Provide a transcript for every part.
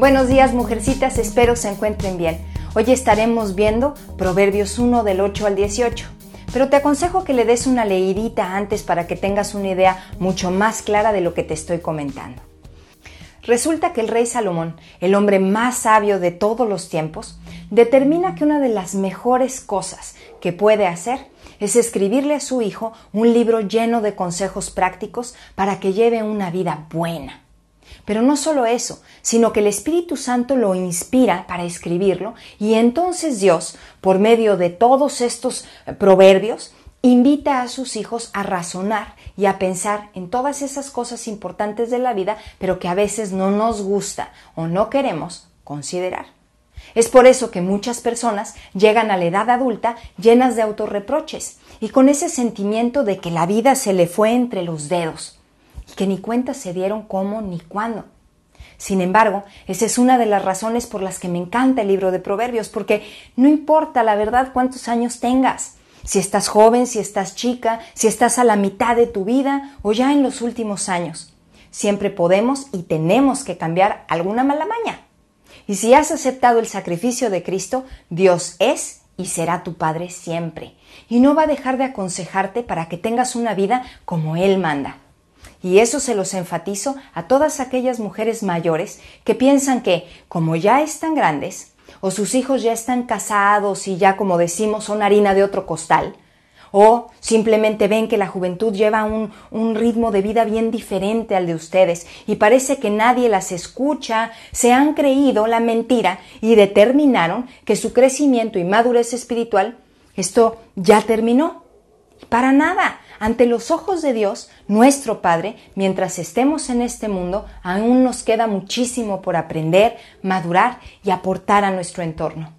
Buenos días, mujercitas, espero se encuentren bien. Hoy estaremos viendo Proverbios 1 del 8 al 18. Pero te aconsejo que le des una leidita antes para que tengas una idea mucho más clara de lo que te estoy comentando. Resulta que el rey Salomón, el hombre más sabio de todos los tiempos, determina que una de las mejores cosas que puede hacer es escribirle a su hijo un libro lleno de consejos prácticos para que lleve una vida buena. Pero no solo eso, sino que el Espíritu Santo lo inspira para escribirlo y entonces Dios, por medio de todos estos eh, proverbios, invita a sus hijos a razonar y a pensar en todas esas cosas importantes de la vida, pero que a veces no nos gusta o no queremos considerar. Es por eso que muchas personas llegan a la edad adulta llenas de autorreproches y con ese sentimiento de que la vida se le fue entre los dedos y que ni cuenta se dieron cómo ni cuándo. Sin embargo, esa es una de las razones por las que me encanta el libro de Proverbios, porque no importa la verdad cuántos años tengas, si estás joven, si estás chica, si estás a la mitad de tu vida o ya en los últimos años. Siempre podemos y tenemos que cambiar alguna mala maña. Y si has aceptado el sacrificio de Cristo, Dios es y será tu Padre siempre. Y no va a dejar de aconsejarte para que tengas una vida como Él manda. Y eso se los enfatizo a todas aquellas mujeres mayores que piensan que, como ya están grandes, o sus hijos ya están casados y ya, como decimos, son harina de otro costal, o simplemente ven que la juventud lleva un, un, ritmo de vida bien diferente al de ustedes y parece que nadie las escucha, se han creído la mentira y determinaron que su crecimiento y madurez espiritual, esto ya terminó. Para nada, ante los ojos de Dios, nuestro Padre, mientras estemos en este mundo, aún nos queda muchísimo por aprender, madurar y aportar a nuestro entorno.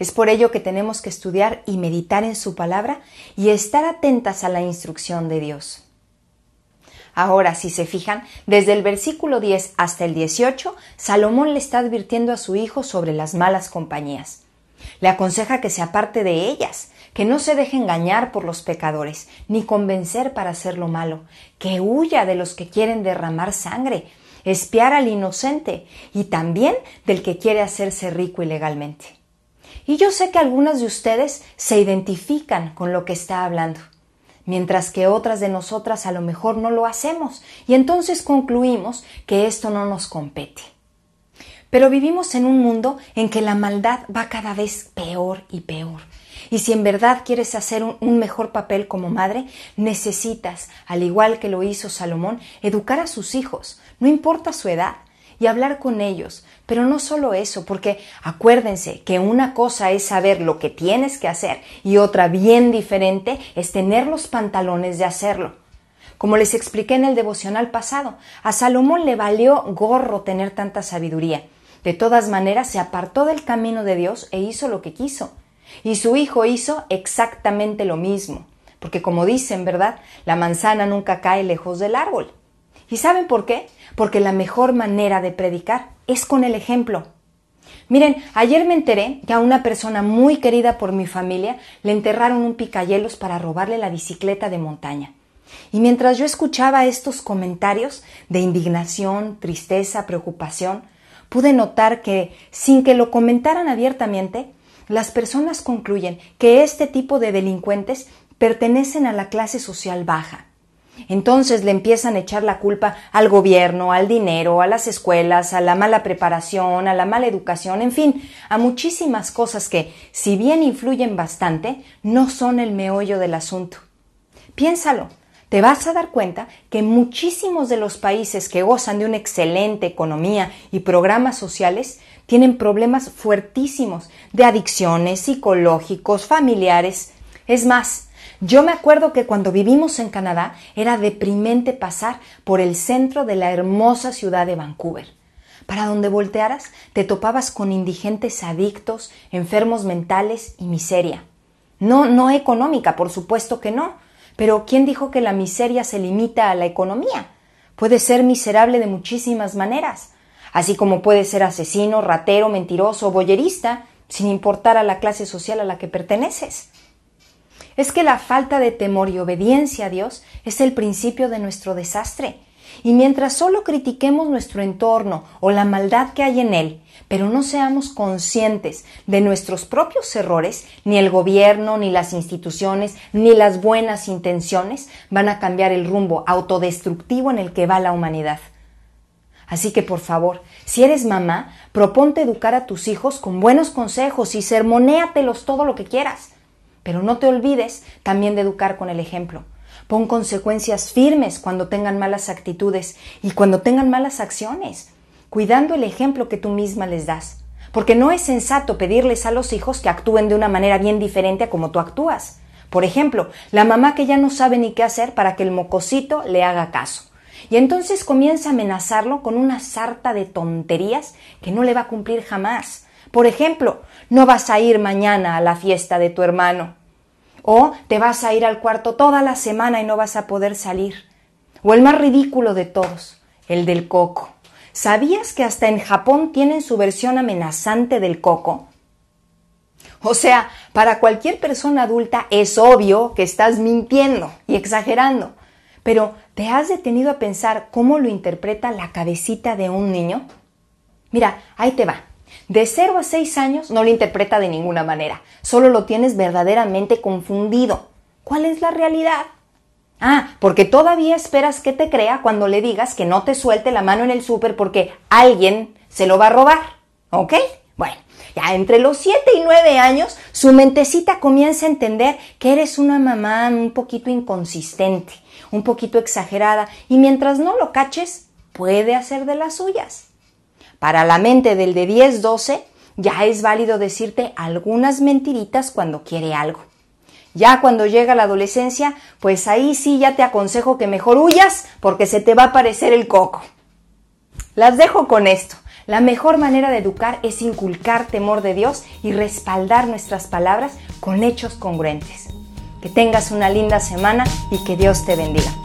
Es por ello que tenemos que estudiar y meditar en su palabra y estar atentas a la instrucción de Dios. Ahora, si se fijan, desde el versículo 10 hasta el 18, Salomón le está advirtiendo a su hijo sobre las malas compañías. Le aconseja que se aparte de ellas, que no se deje engañar por los pecadores, ni convencer para hacer lo malo, que huya de los que quieren derramar sangre, espiar al inocente y también del que quiere hacerse rico ilegalmente. Y yo sé que algunas de ustedes se identifican con lo que está hablando, mientras que otras de nosotras a lo mejor no lo hacemos, y entonces concluimos que esto no nos compete. Pero vivimos en un mundo en que la maldad va cada vez peor y peor. Y si en verdad quieres hacer un, mejor papel como madre, necesitas, al igual que lo hizo Salomón, educar a sus hijos, no importa su edad, y hablar con ellos. Pero no solo eso, porque acuérdense que una cosa es saber lo que tienes que hacer y otra bien diferente es tener los pantalones de hacerlo. Como les expliqué en el devocional pasado, a Salomón le valió gorro tener tanta sabiduría. De todas maneras, se apartó del camino de Dios e hizo lo que quiso. Y su hijo hizo exactamente lo mismo, porque como dicen, ¿verdad? La manzana nunca cae lejos del árbol. ¿Y saben por qué? Porque la mejor manera de predicar es con el ejemplo. Miren, ayer me enteré que a una persona muy querida por mi familia le enterraron un picayelos para robarle la bicicleta de montaña. Y mientras yo escuchaba estos comentarios de indignación, tristeza, preocupación, pude notar que, sin que lo comentaran abiertamente, las personas concluyen que este tipo de delincuentes pertenecen a la clase social baja. Entonces le empiezan a echar la culpa al gobierno, al dinero, a las escuelas, a la mala preparación, a la mala educación, en fin, a muchísimas cosas que, si bien influyen bastante, no son el meollo del asunto. Piénsalo, te vas a dar cuenta que muchísimos de los países que gozan de una excelente economía y programas sociales tienen problemas fuertísimos de adicciones psicológicos, familiares. Es más, yo me acuerdo que cuando vivimos en Canadá era deprimente pasar por el centro de la hermosa ciudad de Vancouver. Para donde voltearas te topabas con indigentes adictos, enfermos mentales y miseria. No, no económica, por supuesto que no, pero ¿quién dijo que la miseria se limita a la economía? Puede ser miserable de muchísimas maneras, así como puede ser asesino, ratero, mentiroso, boyerista, sin importar a la clase social a la que perteneces. Es que la falta de temor y obediencia a Dios es el principio de nuestro desastre. Y mientras solo critiquemos nuestro entorno o la maldad que hay en él, pero no seamos conscientes de nuestros propios errores, ni el gobierno, ni las instituciones, ni las buenas intenciones van a cambiar el rumbo autodestructivo en el que va la humanidad. Así que por favor, si eres mamá, proponte educar a tus hijos con buenos consejos y sermonéatelos todo lo que quieras. Pero no te olvides también de educar con el ejemplo. Pon consecuencias firmes cuando tengan malas actitudes y cuando tengan malas acciones cuidando el ejemplo que tú misma les das. Porque no es sensato pedirles a los hijos que actúen de una manera bien diferente a como tú actúas. Por ejemplo, la mamá que ya no sabe ni qué hacer para que el mocosito le haga caso. Y entonces comienza a amenazarlo con una sarta de tonterías que no le va a cumplir jamás. Por ejemplo, no vas a ir mañana a la fiesta de tu hermano. O te vas a ir al cuarto toda la semana y no vas a poder salir. O el más ridículo de todos, el del coco. ¿Sabías que hasta en Japón tienen su versión amenazante del coco? O sea, para cualquier persona adulta es obvio que estás mintiendo y exagerando. Pero, ¿te has detenido a pensar cómo lo interpreta la cabecita de un niño? Mira, ahí te va. De 0 a 6 años no lo interpreta de ninguna manera, solo lo tienes verdaderamente confundido. ¿Cuál es la realidad? Ah, porque todavía esperas que te crea cuando le digas que no te suelte la mano en el súper porque alguien se lo va a robar. ¿Ok? Bueno, ya entre los 7 y 9 años, su mentecita comienza a entender que eres una mamá un poquito inconsistente, un poquito exagerada, y mientras no lo caches, puede hacer de las suyas. Para la mente del de 10, 12, ya es válido decirte algunas mentiritas cuando quiere algo. Ya cuando llega la adolescencia, pues ahí sí ya te aconsejo que mejor huyas porque se te va a aparecer el coco. Las dejo con esto. La mejor manera de educar es inculcar temor de Dios y respaldar nuestras palabras con hechos congruentes. Que tengas una linda semana y que Dios te bendiga.